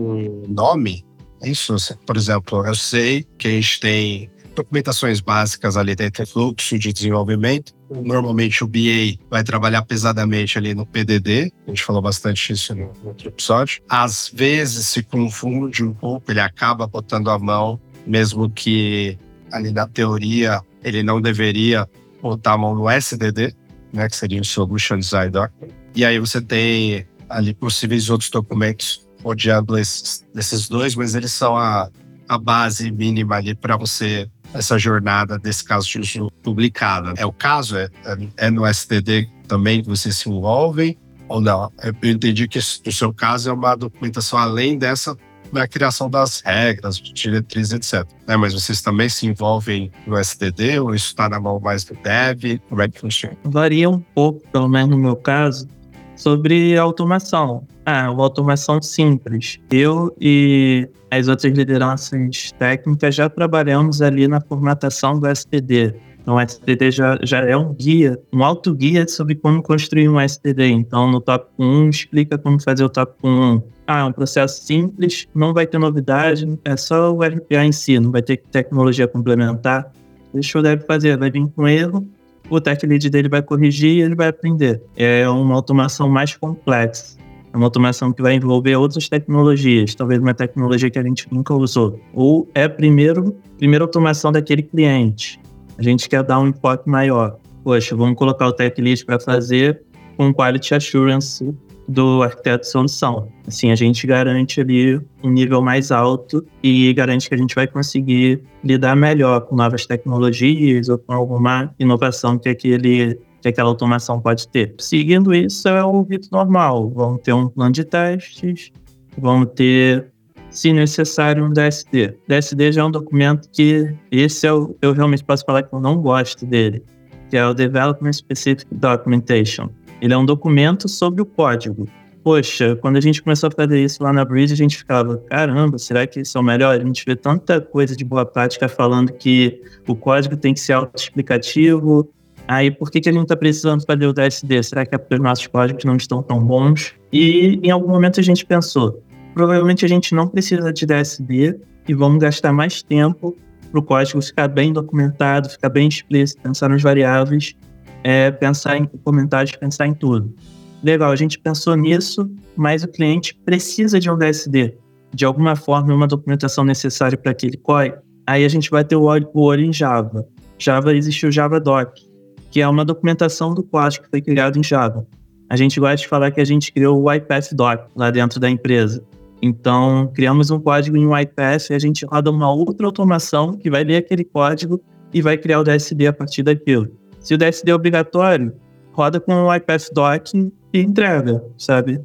nome isso. Por exemplo, eu sei que a gente tem documentações básicas ali dentro do fluxo de desenvolvimento. Normalmente o BA vai trabalhar pesadamente ali no PDD, a gente falou bastante isso no outro episódio. Às vezes se confunde um pouco, ele acaba botando a mão, mesmo que ali na teoria ele não deveria botar a mão no SDD, né, que seria o Solution Design Document. E aí você tem ali possíveis outros documentos rodeando esses, esses dois, mas eles são a, a base mínima ali para você essa jornada desse caso de uso publicada. É o caso? É, é, no STD também que vocês se envolvem ou não? Eu entendi que no seu caso é uma documentação além dessa da criação das regras, diretrizes, etc. É, mas vocês também se envolvem no STD ou isso está na mão mais do dev? Como é que funciona? Varia um pouco, pelo menos no meu caso, sobre automação. Ah, uma automação simples. Eu e as outras lideranças técnicas já trabalhamos ali na formatação do STD. Então, o STD já, já é um guia, um autoguia sobre como construir um STD. Então, no tópico 1, explica como fazer o tópico 1. Ah, é um processo simples, não vai ter novidade, é só o RPA em si, não vai ter tecnologia complementar. Deixa o dev fazer, vai vir com erro, o tech lead dele vai corrigir e ele vai aprender. É uma automação mais complexa. É uma automação que vai envolver outras tecnologias, talvez uma tecnologia que a gente nunca usou. Ou é primeiro, primeira automação daquele cliente. A gente quer dar um enfoque maior. Poxa, vamos colocar o tech lead para fazer com quality assurance do arquiteto de solução. Assim, a gente garante ali um nível mais alto e garante que a gente vai conseguir lidar melhor com novas tecnologias ou com alguma inovação que aquele que aquela automação pode ter. Seguindo isso, é o rito normal. Vamos ter um plano de testes, vamos ter, se necessário, um DSD. DSD já é um documento que, esse eu, eu realmente posso falar que eu não gosto dele, que é o Development Specific Documentation. Ele é um documento sobre o código. Poxa, quando a gente começou a fazer isso lá na Breeze, a gente ficava, caramba, será que isso é o melhor? A gente vê tanta coisa de boa prática falando que o código tem que ser autoexplicativo. Aí, por que, que a gente está precisando fazer o DSD? Será que é porque os nossos códigos não estão tão bons? E em algum momento a gente pensou, provavelmente a gente não precisa de DSD e vamos gastar mais tempo para o código ficar bem documentado, ficar bem explícito, pensar nos variáveis é pensar em comentários, pensar em tudo. Legal, a gente pensou nisso, mas o cliente precisa de um DSD, de alguma forma, uma documentação necessária para aquele COI. Aí a gente vai ter o olho em Java. Java existe o JavaDoc, que é uma documentação do código que foi criado em Java. A gente gosta de falar que a gente criou o iPath Doc lá dentro da empresa. Então, criamos um código em iPath e a gente roda uma outra automação que vai ler aquele código e vai criar o DSD a partir daquilo. Se o DSD é obrigatório, roda com o iPath Doc e entrega, sabe?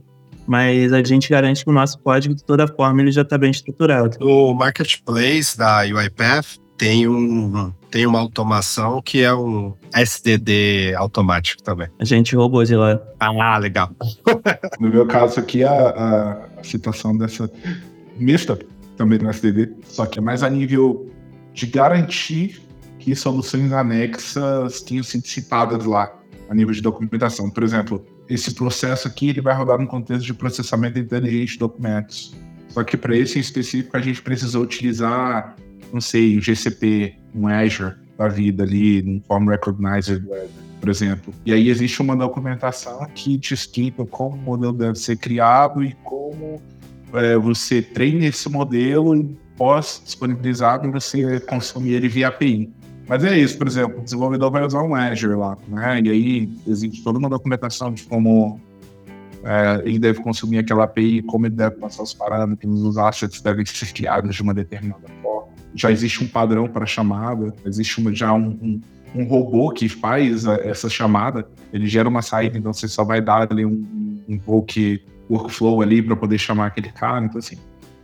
Mas a gente garante que o nosso código, de toda forma, ele já está bem estruturado. O marketplace da UiPath tem, um, tem uma automação que é um SDD automático também. A gente roubou de lá. Ah, legal. no meu caso aqui, a, a situação dessa mista também no SDD, só que é mais a nível de garantir que soluções anexas tinham sido citadas lá a nível de documentação. Por exemplo, esse processo aqui ele vai rodar no contexto de processamento inteligente de documentos. Só que para esse em específico a gente precisou utilizar, não sei, o GCP, um Azure da vida ali, um Form Recognizer do Azure, por exemplo. E aí existe uma documentação que te explica como o modelo deve ser criado e como é, você treina esse modelo e pós disponibilizado você consumir ele via API. Mas é isso, por exemplo, o desenvolvedor vai usar um Azure lá, né? E aí existe toda uma documentação de como é, ele deve consumir aquela API, como ele deve passar os parâmetros, os assets devem ser criados de uma determinada. Já existe um padrão para chamada, existe uma, já um, um, um, robô que faz essa chamada, ele gera uma saída, então você só vai dar ali um, um invoke workflow ali para poder chamar aquele cara. Então, assim,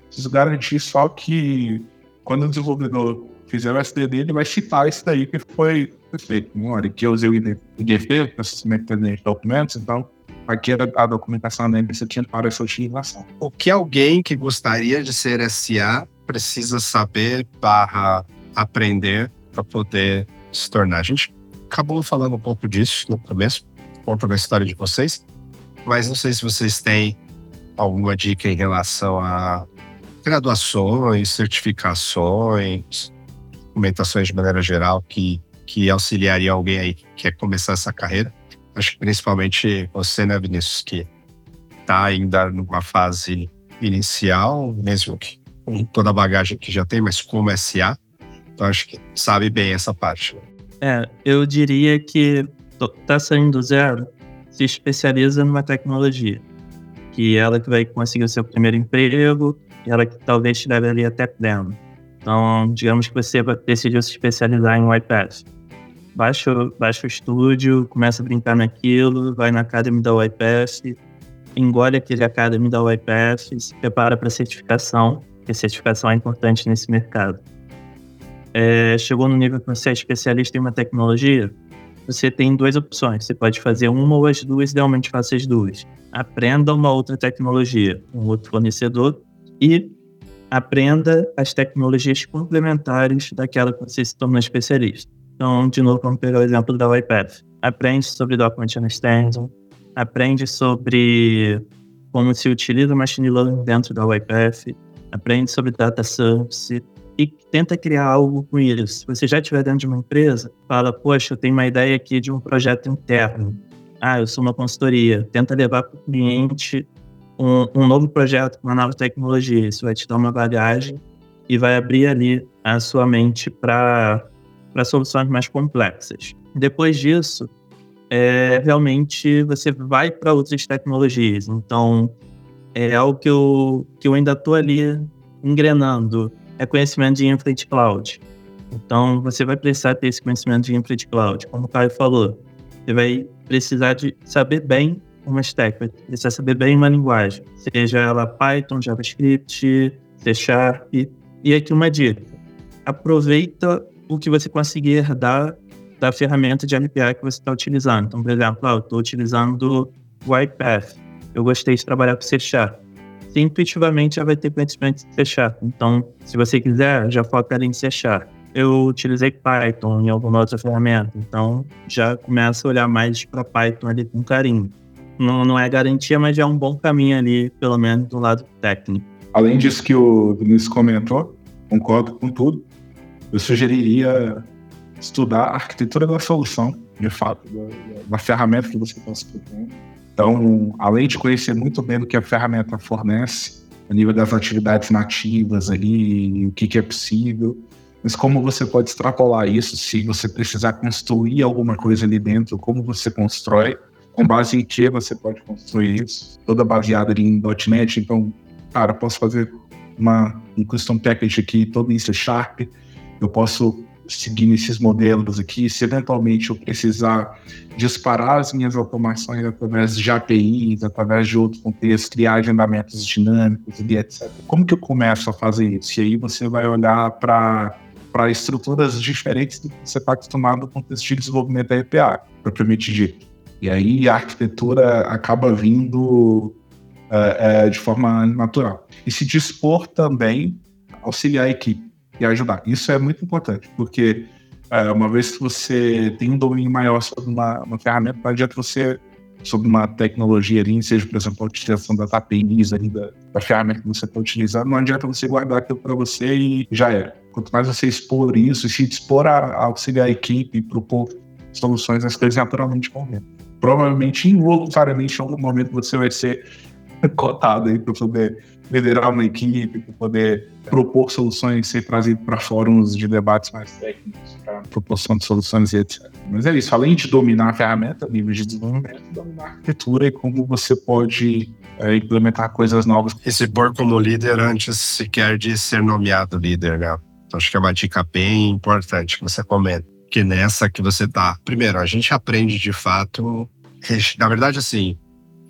preciso garantir só que quando o desenvolvedor fizer o SDD, ele vai citar isso daí que foi feito. Olha, que eu usei o IDF, processamento de documentos, então aqui era a documentação da você tinha para essa utilização. O que alguém que gostaria de ser SA precisa saber barra aprender para poder se tornar? A gente acabou falando um pouco disso no começo, conta da história de vocês, mas não sei se vocês têm alguma dica em relação a graduações, certificações, documentações de maneira geral que, que auxiliaria alguém aí que quer começar essa carreira. Acho que principalmente você, né, Vinícius, que está ainda numa fase inicial, mesmo que com toda a bagagem que já tem, mas como SA. Então acho que sabe bem essa parte. Né? É, eu diria que tá saindo do zero, se especializa numa tecnologia. Que ela que vai conseguir o seu primeiro emprego, e ela que talvez te leve ali até pleno. Então, digamos que você decidiu se especializar em UiPath. Baixa, baixa o estúdio, começa a brincar naquilo, vai na Academy da UiPath, engole aquele Academy da UiPath, se prepara para certificação, porque certificação é importante nesse mercado. É, chegou no nível que você é especialista em uma tecnologia, você tem duas opções. Você pode fazer uma ou as duas, idealmente faça as duas. Aprenda uma outra tecnologia, um outro fornecedor, e aprenda as tecnologias complementares daquela que você se tornou especialista. Então, de novo, vamos pegar o exemplo da UiPath. Aprende sobre Document Understanding, aprende sobre como se utiliza Machine Learning dentro da UiPath, aprende sobre Data Science e tenta criar algo com isso. Se você já estiver dentro de uma empresa, fala, poxa, eu tenho uma ideia aqui de um projeto interno. Ah, eu sou uma consultoria. Tenta levar para o cliente um, um, novo projeto uma nova tecnologia. Isso vai te dar uma bagagem e vai abrir ali a sua mente para soluções mais complexas. Depois disso, é, realmente você vai para outras tecnologias. Então, é algo que eu, que eu ainda estou ali engrenando. É conhecimento de infra de cloud. Então, você vai precisar ter esse conhecimento de infra de cloud. Como o Caio falou, você vai precisar de saber bem uma stack, vai precisar saber bem uma linguagem, seja ela Python, JavaScript, C Sharp. E aqui uma dica: aproveita o que você conseguir herdar da ferramenta de MPA que você está utilizando. Então, por exemplo, ah, eu estou utilizando o iPath. Eu gostei de trabalhar com C Sharp. Você intuitivamente já vai ter conhecimento de C Sharp. Então, se você quiser, já foca ali em C Sharp. Eu utilizei Python em alguma outra ferramenta, então já começa a olhar mais para Python ali com carinho. Não, não é garantia, mas já é um bom caminho ali, pelo menos do lado técnico. Além disso que o Vinícius comentou, concordo com tudo. Eu sugeriria estudar a arquitetura da solução, de fato, da, da ferramenta que você está escutando. Então, além de conhecer muito bem o que a ferramenta fornece, a nível das atividades nativas ali, o que, que é possível, mas como você pode extrapolar isso se você precisar construir alguma coisa ali dentro, como você constrói, com base em que você pode construir isso, toda baseada em .NET, então, cara, posso fazer uma, um custom package aqui todo em C Sharp, eu posso seguindo esses modelos aqui, se eventualmente eu precisar disparar as minhas automações através de APIs, através de outros contextos, criar agendamentos dinâmicos e etc. Como que eu começo a fazer isso? E aí você vai olhar para para estruturas diferentes do que você está acostumado no contexto de desenvolvimento da EPA, propriamente dito. E aí a arquitetura acaba vindo é, é, de forma natural. E se dispor também auxiliar a equipe e ajudar. Isso é muito importante, porque é, uma vez que você tem um domínio maior sobre uma, uma ferramenta, não adianta você, sobre uma tecnologia ali, seja, por exemplo, a utilização das APIs ali da, da ferramenta que você está utilizando, não adianta você guardar aquilo para você e já era. Quanto mais você expor isso se dispor a, a auxiliar a equipe e propor soluções, as coisas naturalmente vão vir. Provavelmente, involuntariamente, em algum momento você vai ser cotado aí para poder liderar uma equipe, para poder propor soluções, ser trazido para fóruns de debates mais técnicos, para proporção de soluções e etc. Mas é isso, além de dominar a ferramenta, nível de desenvolvimento, dominar a arquitetura e como você pode é, implementar coisas novas. E se pôr como líder antes sequer de ser nomeado líder, né? Então, acho que é uma dica bem importante que você comenta. Que nessa que você tá. Primeiro, a gente aprende de fato. Na verdade, assim,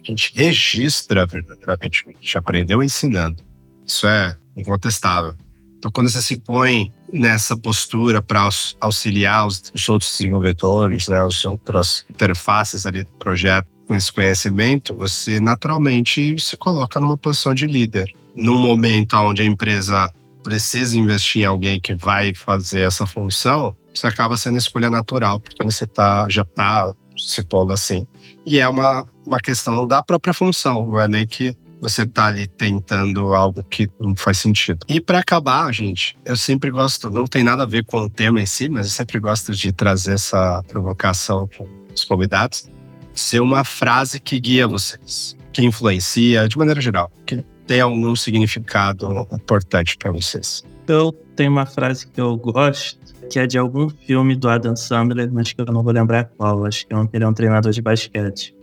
a gente registra verdadeiramente o que a gente aprendeu ensinando. Isso é incontestável. Então, quando você se põe nessa postura para auxiliar os, os, outros desenvolvedores, né, as outras interfaces ali do projeto com esse conhecimento, você naturalmente se coloca numa posição de líder. Num momento onde a empresa precisa investir em alguém que vai fazer essa função, você acaba sendo escolha natural, porque você tá, já está se pondo assim. E é uma, uma questão da própria função, não é nem que você tá ali tentando algo que não faz sentido. E para acabar, gente, eu sempre gosto, não tem nada a ver com o tema em si, mas eu sempre gosto de trazer essa provocação com os convidados, ser uma frase que guia vocês, que influencia de maneira geral, que tem algum significado importante para vocês. Eu tenho uma frase que eu gosto, que é de algum filme do Adam Sandler, mas que eu não vou lembrar qual. Acho que ele é um treinador de basquete.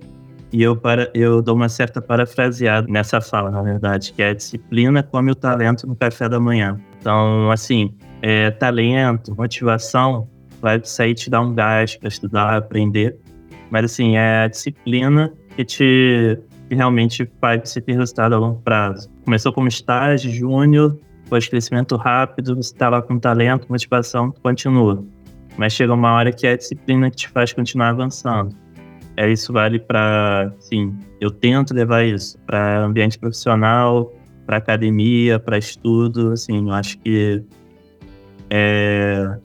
E eu, para, eu dou uma certa parafraseada nessa fala, na verdade, que é a disciplina come o talento no café da manhã. Então, assim, é, talento, motivação, vai sair te dar um gás para estudar, aprender. Mas, assim, é a disciplina que te que realmente faz você ter resultado a longo prazo. Começou como estágio, júnior, depois crescimento rápido, você está lá com talento, motivação, continua. Mas chega uma hora que é a disciplina que te faz continuar avançando é, isso vale para, sim, eu tento levar isso para ambiente profissional, para academia, para estudo, assim, eu acho que é,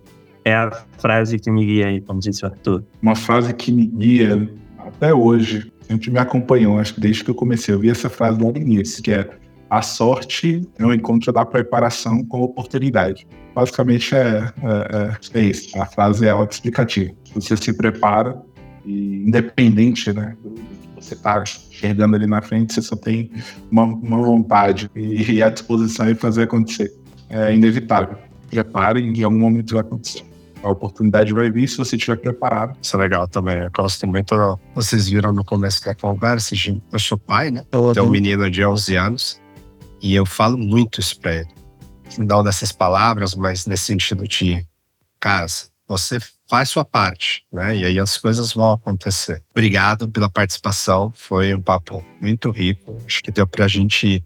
é a frase que me guia aí, como disse o Arthur. Uma frase que me guia até hoje, sempre me acompanhou, acho que desde que eu comecei, eu vi essa frase logo no início, que é a sorte é o encontro da preparação com a oportunidade. Basicamente é, é, é, é isso, a frase é autoexplicativa. Você se prepara, e independente, né? Do que você está enxergando ali na frente, você só tem uma, uma vontade e, e, a disposição de fazer acontecer. É inevitável. Prepare e em algum momento vai acontecer. A oportunidade vai vir se você estiver preparado. Isso é legal também. Eu gosto muito. Vocês viram no começo da conversa, eu sou pai, né? Tenho um menino de 11 anos e eu falo muito isso para ele. Não dessas palavras, mas nesse sentido de, casa, você faz sua parte, né? E aí as coisas vão acontecer. Obrigado pela participação, foi um papo muito rico. Acho que deu para a gente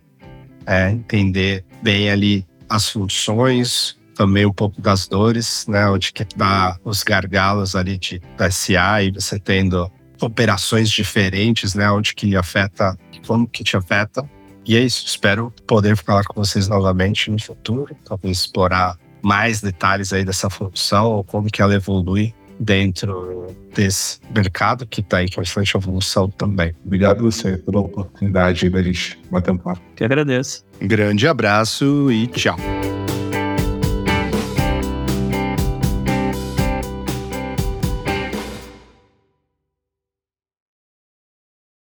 é, entender bem ali as funções, também um pouco das dores, né? Onde que tá os gargalos ali de da SA e você tendo operações diferentes, né? Onde que afeta, como que te afeta. E é isso, espero poder falar com vocês novamente no futuro, talvez explorar mais detalhes aí dessa função, ou como que ela evolui dentro desse mercado que está em constante evolução também. Obrigado você pela oportunidade da gente bater um papo. Que agradeço. grande abraço e tchau.